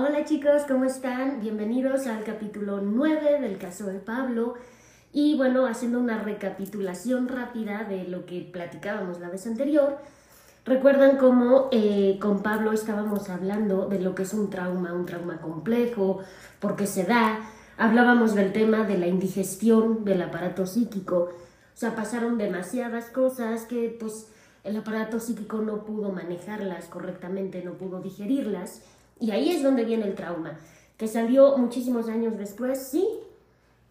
Hola chicos, ¿cómo están? Bienvenidos al capítulo 9 del caso de Pablo. Y bueno, haciendo una recapitulación rápida de lo que platicábamos la vez anterior, recuerdan cómo eh, con Pablo estábamos hablando de lo que es un trauma, un trauma complejo, por qué se da, hablábamos del tema de la indigestión del aparato psíquico, o sea, pasaron demasiadas cosas que pues el aparato psíquico no pudo manejarlas correctamente, no pudo digerirlas, y ahí es donde viene el trauma, que salió muchísimos años después, sí,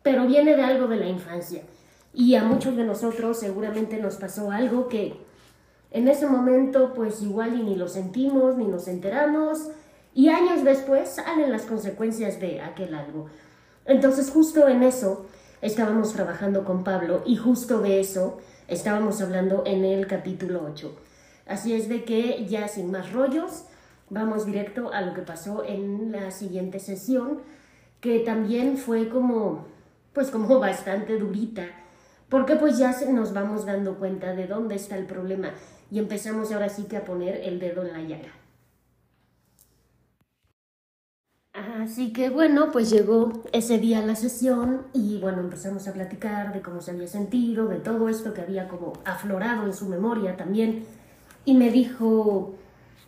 pero viene de algo de la infancia. Y a muchos de nosotros seguramente nos pasó algo que en ese momento pues igual y ni lo sentimos, ni nos enteramos, y años después salen las consecuencias de aquel algo. Entonces justo en eso estábamos trabajando con Pablo y justo de eso estábamos hablando en el capítulo 8. Así es de que ya sin más rollos, vamos directo a lo que pasó en la siguiente sesión, que también fue como, pues como bastante durita, porque pues ya nos vamos dando cuenta de dónde está el problema y empezamos ahora sí que a poner el dedo en la llaga. Así que bueno, pues llegó ese día la sesión y bueno, empezamos a platicar de cómo se había sentido, de todo esto que había como aflorado en su memoria también. Y me dijo,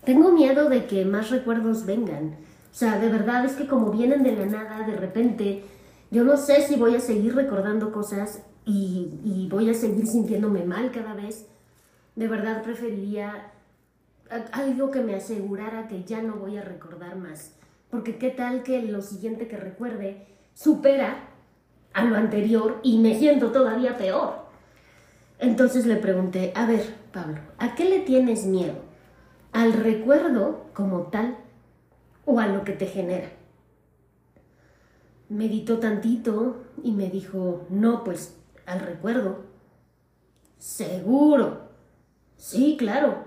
tengo miedo de que más recuerdos vengan. O sea, de verdad es que como vienen de la nada, de repente, yo no sé si voy a seguir recordando cosas y, y voy a seguir sintiéndome mal cada vez. De verdad preferiría algo que me asegurara que ya no voy a recordar más porque qué tal que lo siguiente que recuerde supera a lo anterior y me siento todavía peor. Entonces le pregunté, a ver, Pablo, ¿a qué le tienes miedo? ¿Al recuerdo como tal o a lo que te genera? Meditó tantito y me dijo, no, pues al recuerdo. Seguro. Sí, claro.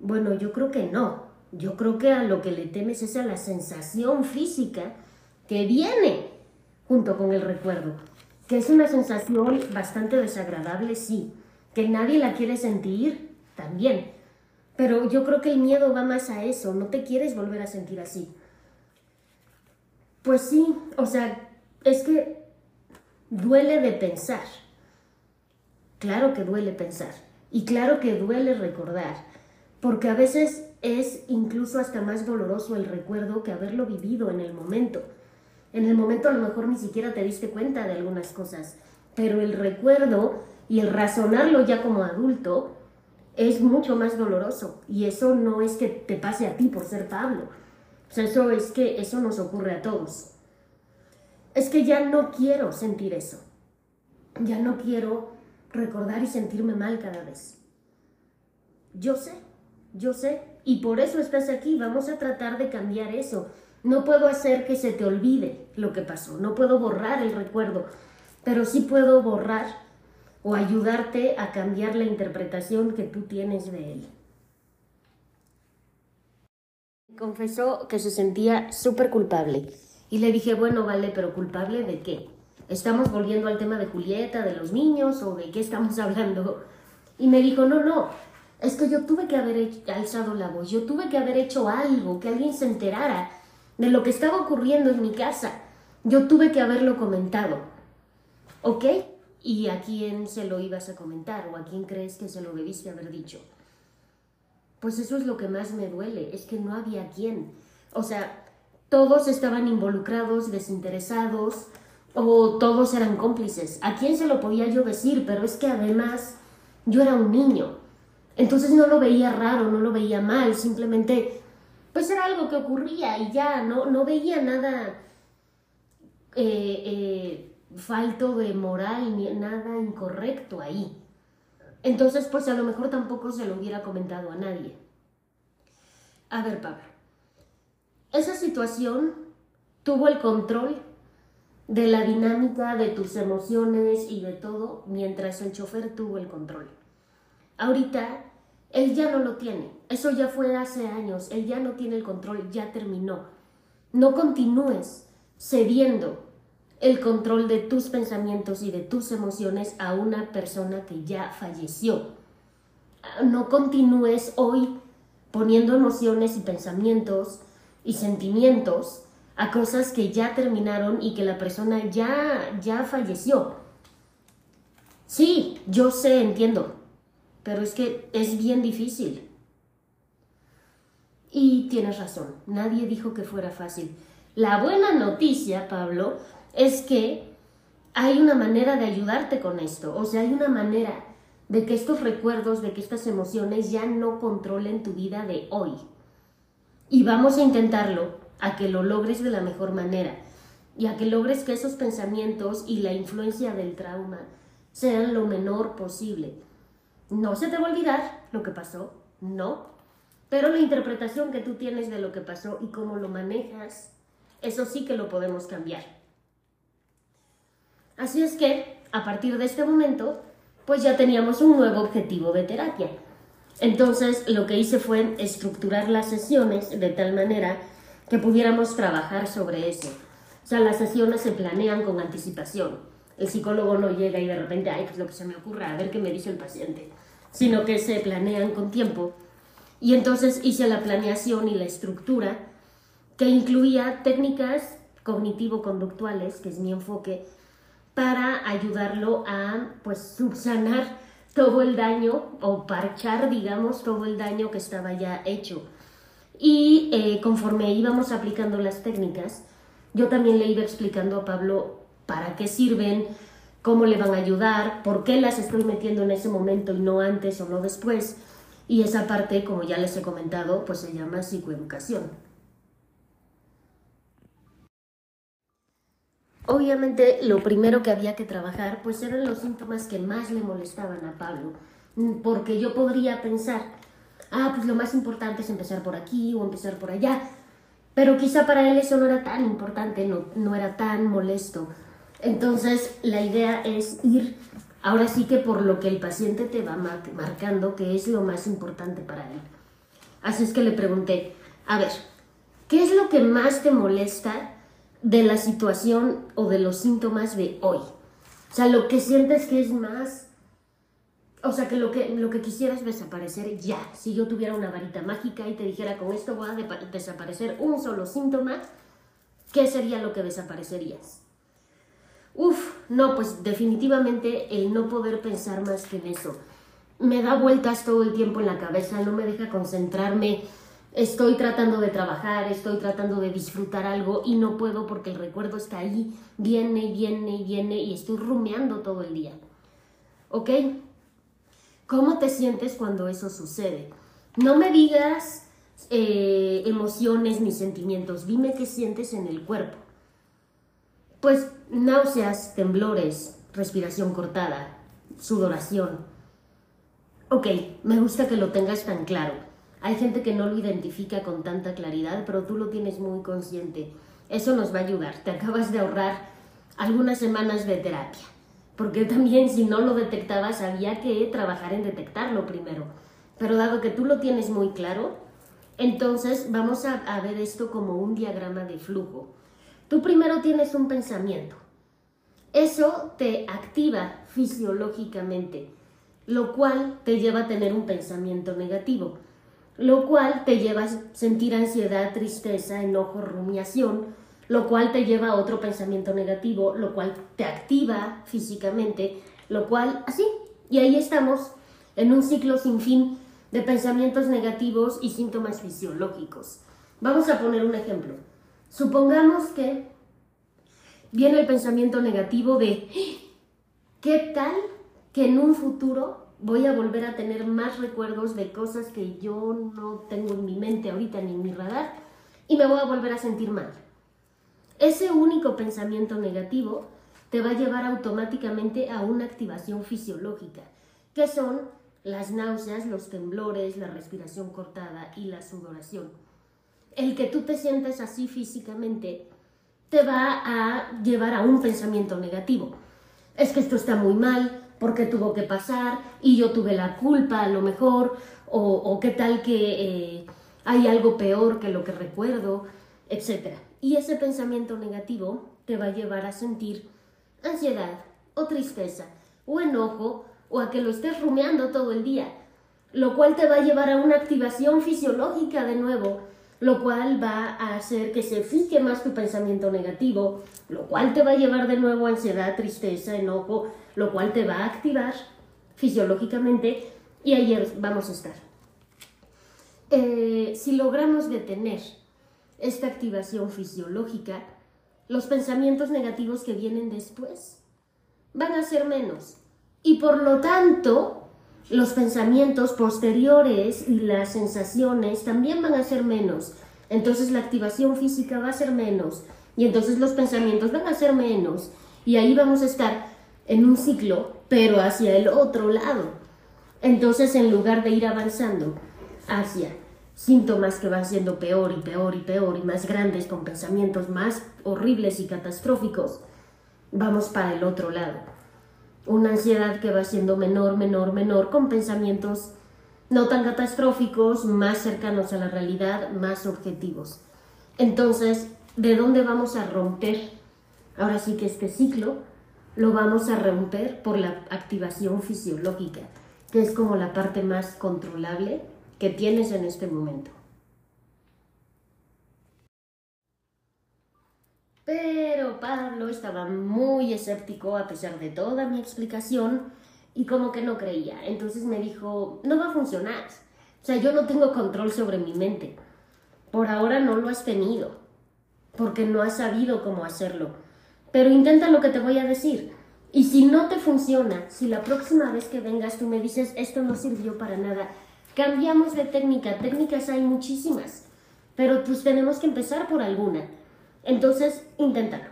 Bueno, yo creo que no. Yo creo que a lo que le temes es a la sensación física que viene junto con el recuerdo, que es una sensación bastante desagradable, sí, que nadie la quiere sentir también, pero yo creo que el miedo va más a eso, no te quieres volver a sentir así. Pues sí, o sea, es que duele de pensar. Claro que duele pensar y claro que duele recordar, porque a veces es incluso hasta más doloroso el recuerdo que haberlo vivido en el momento. En el momento a lo mejor ni siquiera te diste cuenta de algunas cosas, pero el recuerdo y el razonarlo ya como adulto es mucho más doloroso y eso no es que te pase a ti por ser Pablo. O sea, eso es que eso nos ocurre a todos. Es que ya no quiero sentir eso. Ya no quiero recordar y sentirme mal cada vez. Yo sé, yo sé, y por eso estás aquí. Vamos a tratar de cambiar eso. No puedo hacer que se te olvide lo que pasó, no puedo borrar el recuerdo, pero sí puedo borrar o ayudarte a cambiar la interpretación que tú tienes de él. Confesó que se sentía súper culpable y le dije, bueno, vale, pero culpable de qué? ¿Estamos volviendo al tema de Julieta, de los niños o de qué estamos hablando? Y me dijo, no, no, es que yo tuve que haber alzado la voz, yo tuve que haber hecho algo, que alguien se enterara de lo que estaba ocurriendo en mi casa. Yo tuve que haberlo comentado. ¿Ok? ¿Y a quién se lo ibas a comentar o a quién crees que se lo debiste haber dicho? Pues eso es lo que más me duele, es que no había quién. O sea, todos estaban involucrados, desinteresados, o todos eran cómplices. ¿A quién se lo podía yo decir? Pero es que además yo era un niño. Entonces no lo veía raro, no lo veía mal, simplemente pues era algo que ocurría y ya, no, no veía nada eh, eh, falto de moral ni nada incorrecto ahí. Entonces pues a lo mejor tampoco se lo hubiera comentado a nadie. A ver, Pablo, esa situación tuvo el control de la dinámica de tus emociones y de todo mientras el chofer tuvo el control. Ahorita él ya no lo tiene. Eso ya fue hace años. Él ya no tiene el control, ya terminó. No continúes cediendo el control de tus pensamientos y de tus emociones a una persona que ya falleció. No continúes hoy poniendo emociones y pensamientos y sentimientos a cosas que ya terminaron y que la persona ya, ya falleció. Sí, yo sé, entiendo, pero es que es bien difícil. Y tienes razón, nadie dijo que fuera fácil. La buena noticia, Pablo, es que hay una manera de ayudarte con esto, o sea, hay una manera de que estos recuerdos, de que estas emociones ya no controlen tu vida de hoy. Y vamos a intentarlo a que lo logres de la mejor manera y a que logres que esos pensamientos y la influencia del trauma sean lo menor posible. No se te va a olvidar lo que pasó, no, pero la interpretación que tú tienes de lo que pasó y cómo lo manejas, eso sí que lo podemos cambiar. Así es que, a partir de este momento, pues ya teníamos un nuevo objetivo de terapia. Entonces, lo que hice fue estructurar las sesiones de tal manera que pudiéramos trabajar sobre eso. O sea, las sesiones se planean con anticipación. El psicólogo no llega y de repente, ay, pues lo que se me ocurra, a ver qué me dice el paciente, sino que se planean con tiempo. Y entonces hice la planeación y la estructura que incluía técnicas cognitivo-conductuales, que es mi enfoque, para ayudarlo a pues subsanar todo el daño o parchar, digamos, todo el daño que estaba ya hecho. Y eh, conforme íbamos aplicando las técnicas, yo también le iba explicando a Pablo para qué sirven, cómo le van a ayudar, por qué las estoy metiendo en ese momento y no antes o no después. Y esa parte, como ya les he comentado, pues se llama psicoeducación. Obviamente lo primero que había que trabajar pues eran los síntomas que más le molestaban a Pablo, porque yo podría pensar, ah, pues lo más importante es empezar por aquí o empezar por allá. Pero quizá para él eso no era tan importante, no, no era tan molesto. Entonces la idea es ir ahora sí que por lo que el paciente te va marcando que es lo más importante para él. Así es que le pregunté, a ver, ¿qué es lo que más te molesta de la situación o de los síntomas de hoy? O sea, lo que sientes que es más o sea, que lo, que lo que quisieras desaparecer ya. Si yo tuviera una varita mágica y te dijera con esto voy a desaparecer un solo síntoma, ¿qué sería lo que desaparecerías? Uf, no, pues definitivamente el no poder pensar más que en eso. Me da vueltas todo el tiempo en la cabeza, no me deja concentrarme. Estoy tratando de trabajar, estoy tratando de disfrutar algo y no puedo porque el recuerdo está ahí, viene y viene y viene y estoy rumeando todo el día. ¿Ok? ¿Cómo te sientes cuando eso sucede? No me digas eh, emociones ni sentimientos, dime qué sientes en el cuerpo. Pues náuseas, temblores, respiración cortada, sudoración. Ok, me gusta que lo tengas tan claro. Hay gente que no lo identifica con tanta claridad, pero tú lo tienes muy consciente. Eso nos va a ayudar. Te acabas de ahorrar algunas semanas de terapia porque también si no lo detectabas había que trabajar en detectarlo primero. Pero dado que tú lo tienes muy claro, entonces vamos a, a, ver esto como un diagrama de flujo. Tú primero tienes un pensamiento. Eso te activa fisiológicamente, lo cual te lleva a tener un pensamiento negativo, lo cual te lleva a sentir ansiedad, tristeza, enojo, rumiación, lo cual te lleva a otro pensamiento negativo, lo cual te activa físicamente, lo cual así. Y ahí estamos en un ciclo sin fin de pensamientos negativos y síntomas fisiológicos. Vamos a poner un ejemplo. Supongamos que viene el pensamiento negativo de ¿qué tal que en un futuro voy a volver a tener más recuerdos de cosas que yo no tengo en mi mente ahorita ni en mi radar y me voy a volver a sentir mal? Ese único pensamiento negativo te va a llevar automáticamente a una activación fisiológica, que son las náuseas, los temblores, la respiración cortada y la sudoración. El que tú te sientes así físicamente te va a llevar a un pensamiento negativo. Es que esto está muy mal, porque tuvo que pasar y yo tuve la culpa a lo mejor, o, qué tal que eh, hay algo peor que lo que recuerdo, etc. Y ese pensamiento negativo te va a llevar a sentir ansiedad o tristeza o enojo o a que lo estés rumeando todo el día, lo cual te va a llevar a una activación fisiológica de nuevo, lo cual va a hacer que se fije más tu pensamiento negativo, lo cual te va a llevar de nuevo a ansiedad, tristeza, enojo, lo cual te va a activar fisiológicamente y ayer vamos a estar. Eh, si logramos detener esta activación fisiológica, los pensamientos negativos que vienen después van a ser menos. Y por lo tanto, los pensamientos posteriores y las sensaciones también van a ser menos. Entonces la activación física va a ser menos. Y entonces los pensamientos van a ser menos. Y ahí vamos a estar en un ciclo, pero hacia el otro lado. Entonces, en lugar de ir avanzando hacia síntomas que van siendo peor y peor y peor y más grandes, con pensamientos más horribles y catastróficos, vamos para el otro lado. Una ansiedad que va siendo menor, menor, menor, con pensamientos no tan catastróficos, más cercanos a la realidad, más objetivos. Entonces, ¿de dónde vamos a romper? Ahora sí que este ciclo lo vamos a romper por la activación fisiológica, que es como la parte más controlable que tienes en este momento. Pero Pablo estaba muy escéptico a pesar de toda mi explicación y como que no creía. Entonces me dijo, no va a funcionar. O sea, yo no tengo control sobre mi mente. Por ahora no lo has tenido, porque no has sabido cómo hacerlo pero intenta lo que te voy a decir. Y si no te funciona, si la próxima vez que vengas tú me dices esto no sirvió para nada, cambiamos de técnica. Técnicas hay muchísimas, pero pues tenemos que empezar por alguna. Entonces, inténtalo.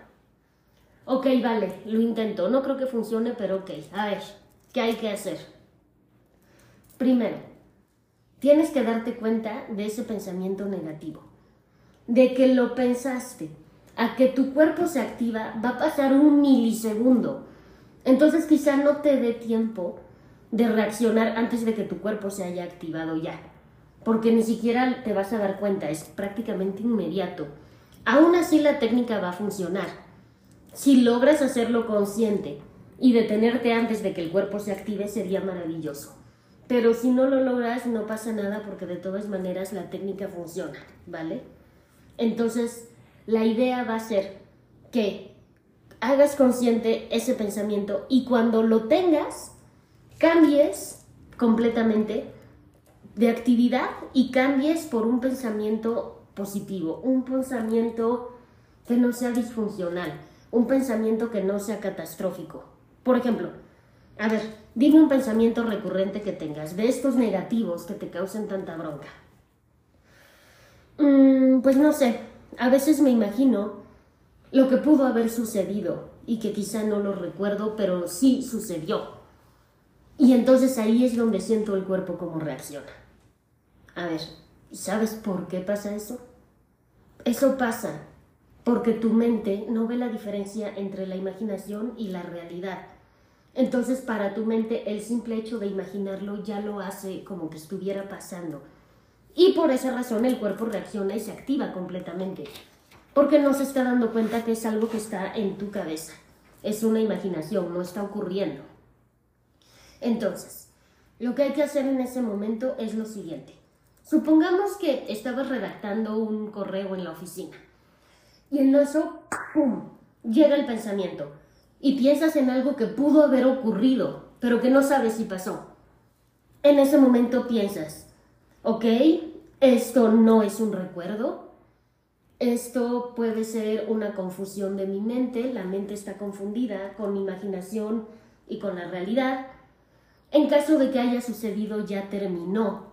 Ok, vale, lo intento. No creo que funcione, pero ok. A ver, ¿qué hay que hacer? Primero, tienes que darte cuenta de ese pensamiento negativo, de que lo pensaste a que tu cuerpo se activa va a pasar un milisegundo. Entonces quizá no te dé tiempo de reaccionar antes de que tu cuerpo se haya activado ya. Porque ni siquiera te vas a dar cuenta, es prácticamente inmediato. Aún así la técnica va a funcionar. Si logras hacerlo consciente y detenerte antes de que el cuerpo se active sería maravilloso. Pero si no lo logras no pasa nada porque de todas maneras la técnica funciona, ¿vale? Entonces, la idea va a ser que hagas consciente ese pensamiento y cuando lo tengas, cambies completamente de actividad y cambies por un pensamiento positivo, un pensamiento que no sea disfuncional, un pensamiento que no sea catastrófico. Por ejemplo, a ver, dime un pensamiento recurrente que tengas, de estos negativos que te causen tanta bronca. Mm, pues no sé, a veces me imagino lo que pudo haber sucedido y que quizá no lo recuerdo, pero sí sucedió. Y entonces ahí es donde siento el cuerpo como reacciona. A ver, ¿sabes por qué pasa eso? Eso pasa porque tu mente no ve la diferencia entre la imaginación y la realidad. Entonces para tu mente el simple hecho de imaginarlo ya lo hace como que estuviera pasando. Y por esa razón el cuerpo reacciona y se activa completamente. Porque no se está dando cuenta que es algo que está en tu cabeza. Es una imaginación, no está ocurriendo. Entonces, lo que hay que hacer en ese momento es lo siguiente. Supongamos que estabas redactando un correo en la oficina. Y en eso, ¡pum!, llega el pensamiento. Y piensas en algo que pudo haber ocurrido, pero que no sabes si pasó. En ese momento piensas, ¿Ok? Esto no es un recuerdo. Esto puede ser una confusión de mi mente. La mente está confundida con mi imaginación y con la realidad. En caso de que haya sucedido, ya terminó,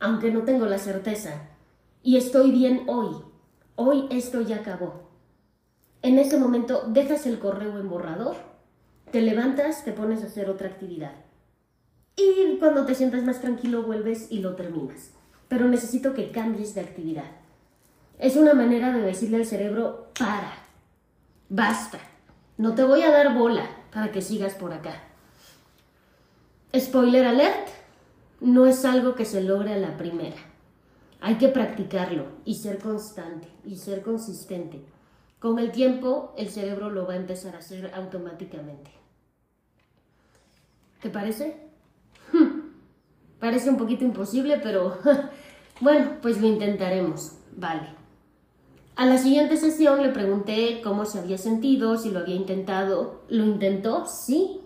aunque no tengo la certeza. Y estoy bien hoy. Hoy esto ya acabó. En ese momento dejas el correo en borrador, te levantas, te pones a hacer otra actividad. Y cuando te sientas más tranquilo vuelves y lo terminas. Pero necesito que cambies de actividad. Es una manera de decirle al cerebro, para, basta, no te voy a dar bola para que sigas por acá. Spoiler alert, no es algo que se logre a la primera. Hay que practicarlo y ser constante y ser consistente. Con el tiempo, el cerebro lo va a empezar a hacer automáticamente. ¿Te parece? Parece un poquito imposible, pero bueno, pues lo intentaremos. vale. A la siguiente sesión le pregunté cómo se había sentido, si lo había intentado. ¿Lo intentó? Sí.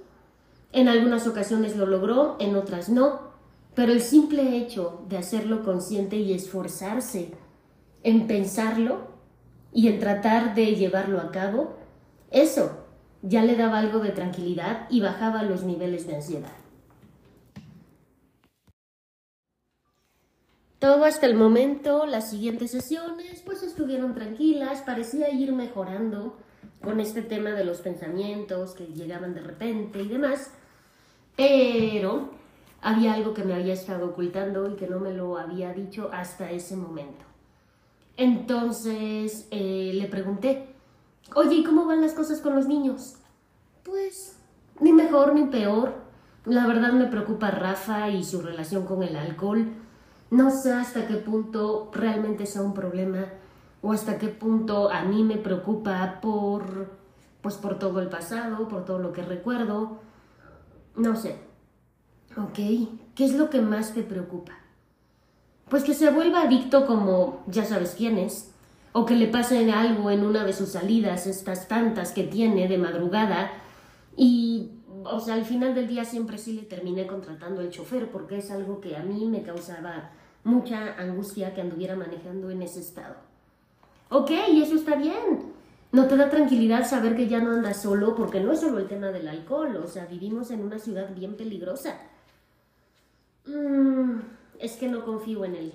En algunas ocasiones lo logró, en otras no. Pero el simple hecho de hacerlo consciente y esforzarse en pensarlo y en tratar de llevarlo a cabo, eso ya le daba algo de tranquilidad y bajaba los niveles de ansiedad. Todo hasta el momento, las siguientes sesiones, pues estuvieron tranquilas, parecía ir mejorando con este tema de los pensamientos que llegaban de repente y demás, pero había algo que me había estado ocultando y que no me lo había dicho hasta ese momento. Entonces eh, le pregunté, oye, ¿y cómo van las cosas con los niños? Pues ni mejor ni peor. La verdad me preocupa Rafa y su relación con el alcohol. No sé hasta qué punto realmente sea un problema o hasta qué punto a mí me preocupa por pues por todo el pasado, por todo lo que recuerdo. No sé. Ok, ¿qué es lo que más te preocupa? Pues que se vuelva adicto como ya sabes quién es, o que le pase algo en una de sus salidas, estas tantas que tiene de madrugada, y, o sea, al final del día siempre sí le terminé contratando el chofer porque es algo que a mí me causaba mucha angustia que anduviera manejando en ese estado. Ok, y eso está bien. No te da tranquilidad saber que ya no andas solo porque no es solo el tema del alcohol, o sea, vivimos en una ciudad bien peligrosa. Mm, es que no confío en él.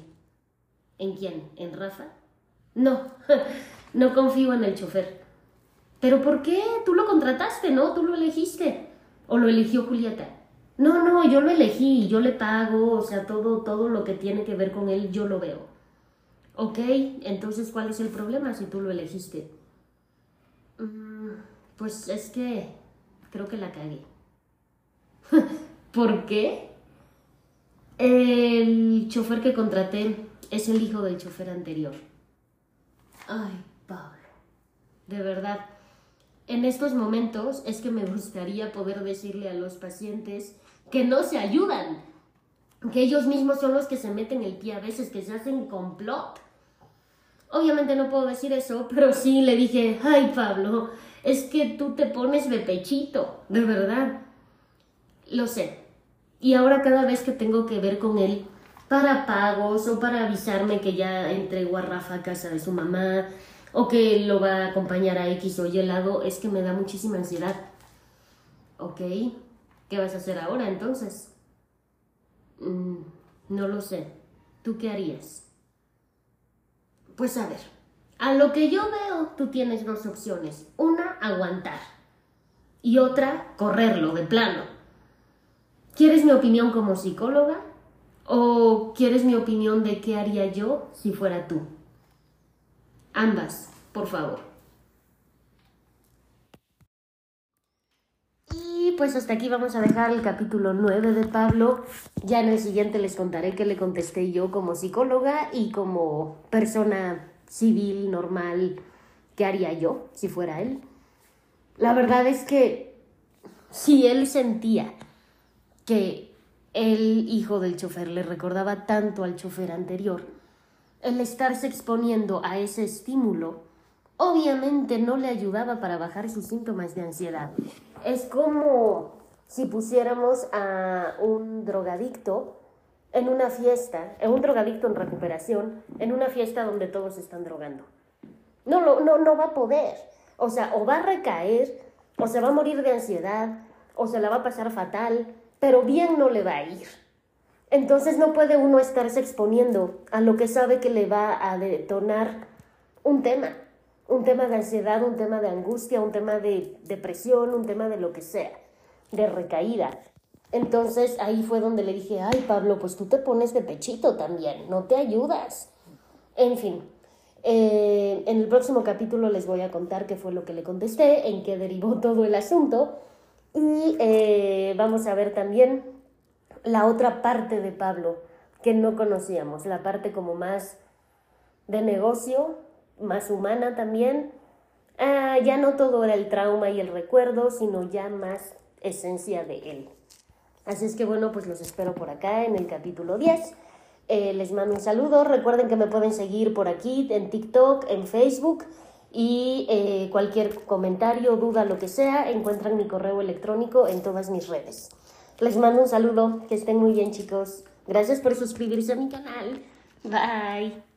¿En quién? ¿En Rafa? No, no confío en el chofer. ¿Pero por qué? Tú lo contrataste, ¿no? Tú lo elegiste. ¿O lo eligió Julieta? No, no, yo lo elegí, yo le pago, o sea, todo, todo lo que tiene que ver con él, yo lo veo. Ok, entonces, ¿cuál es el problema si tú lo elegiste? Mm, pues es que creo que la cagué. ¿Por qué? El chofer que contraté es el hijo del chofer anterior. Ay, Pablo. De verdad, en estos momentos es que me gustaría poder decirle a los pacientes que no se ayudan, que ellos mismos son los que se meten el pie a veces, que se hacen complot. Obviamente no puedo decir eso, pero sí le dije, ay Pablo, es que tú te pones de pechito, de verdad. Lo sé. Y ahora cada vez que tengo que ver con él, para pagos o para avisarme que ya entregó a Rafa a casa de su mamá, o que lo va a acompañar a X o Y lado, es que me da muchísima ansiedad. Ok, ¿qué vas a hacer ahora entonces? Mm, no lo sé. ¿Tú qué harías? Pues a ver, a lo que yo veo, tú tienes dos opciones. Una, aguantar. Y otra, correrlo de plano. ¿Quieres mi opinión como psicóloga? ¿O quieres mi opinión de qué haría yo si fuera tú? Ambas, por favor. Y pues hasta aquí vamos a dejar el capítulo 9 de Pablo. Ya en el siguiente les contaré qué le contesté yo como psicóloga y como persona civil, normal, qué haría yo si fuera él. La verdad es que si él sentía que el hijo del chofer le recordaba tanto al chofer anterior, el estarse exponiendo a ese estímulo obviamente no le ayudaba para bajar sus síntomas de ansiedad. Es como si pusiéramos a un drogadicto en una fiesta, en un drogadicto en recuperación, en una fiesta donde todos están drogando. No, no, no, no va a poder. O sea, o va a recaer, o se va a morir de ansiedad, o se la va a pasar fatal, pero bien no le va a ir. Entonces no puede uno estarse exponiendo a lo que sabe que le va a detonar un tema, un tema de ansiedad, un tema de angustia, un tema de depresión, un tema de lo que sea, de recaída. Entonces ahí fue donde le dije, ay Pablo, pues tú te pones de pechito también, no te ayudas. En fin, eh, en el próximo capítulo les voy a contar qué fue lo que le contesté, en qué derivó todo el asunto y eh, vamos a ver también la otra parte de Pablo que no conocíamos, la parte como más de negocio, más humana también. Ah, ya no todo era el trauma y el recuerdo, sino ya más esencia de él. Así es que bueno, pues los espero por acá en el capítulo 10 Eh, les mando un saludo. Recuerden que me pueden seguir por aquí, en TikTok, en Facebook. Y eh, cualquier comentario, duda, lo que sea, encuentran mi correo electrónico en todas mis redes. Les mando un saludo. Que estén muy bien, chicos. Gracias por suscribirse a mi canal. Bye.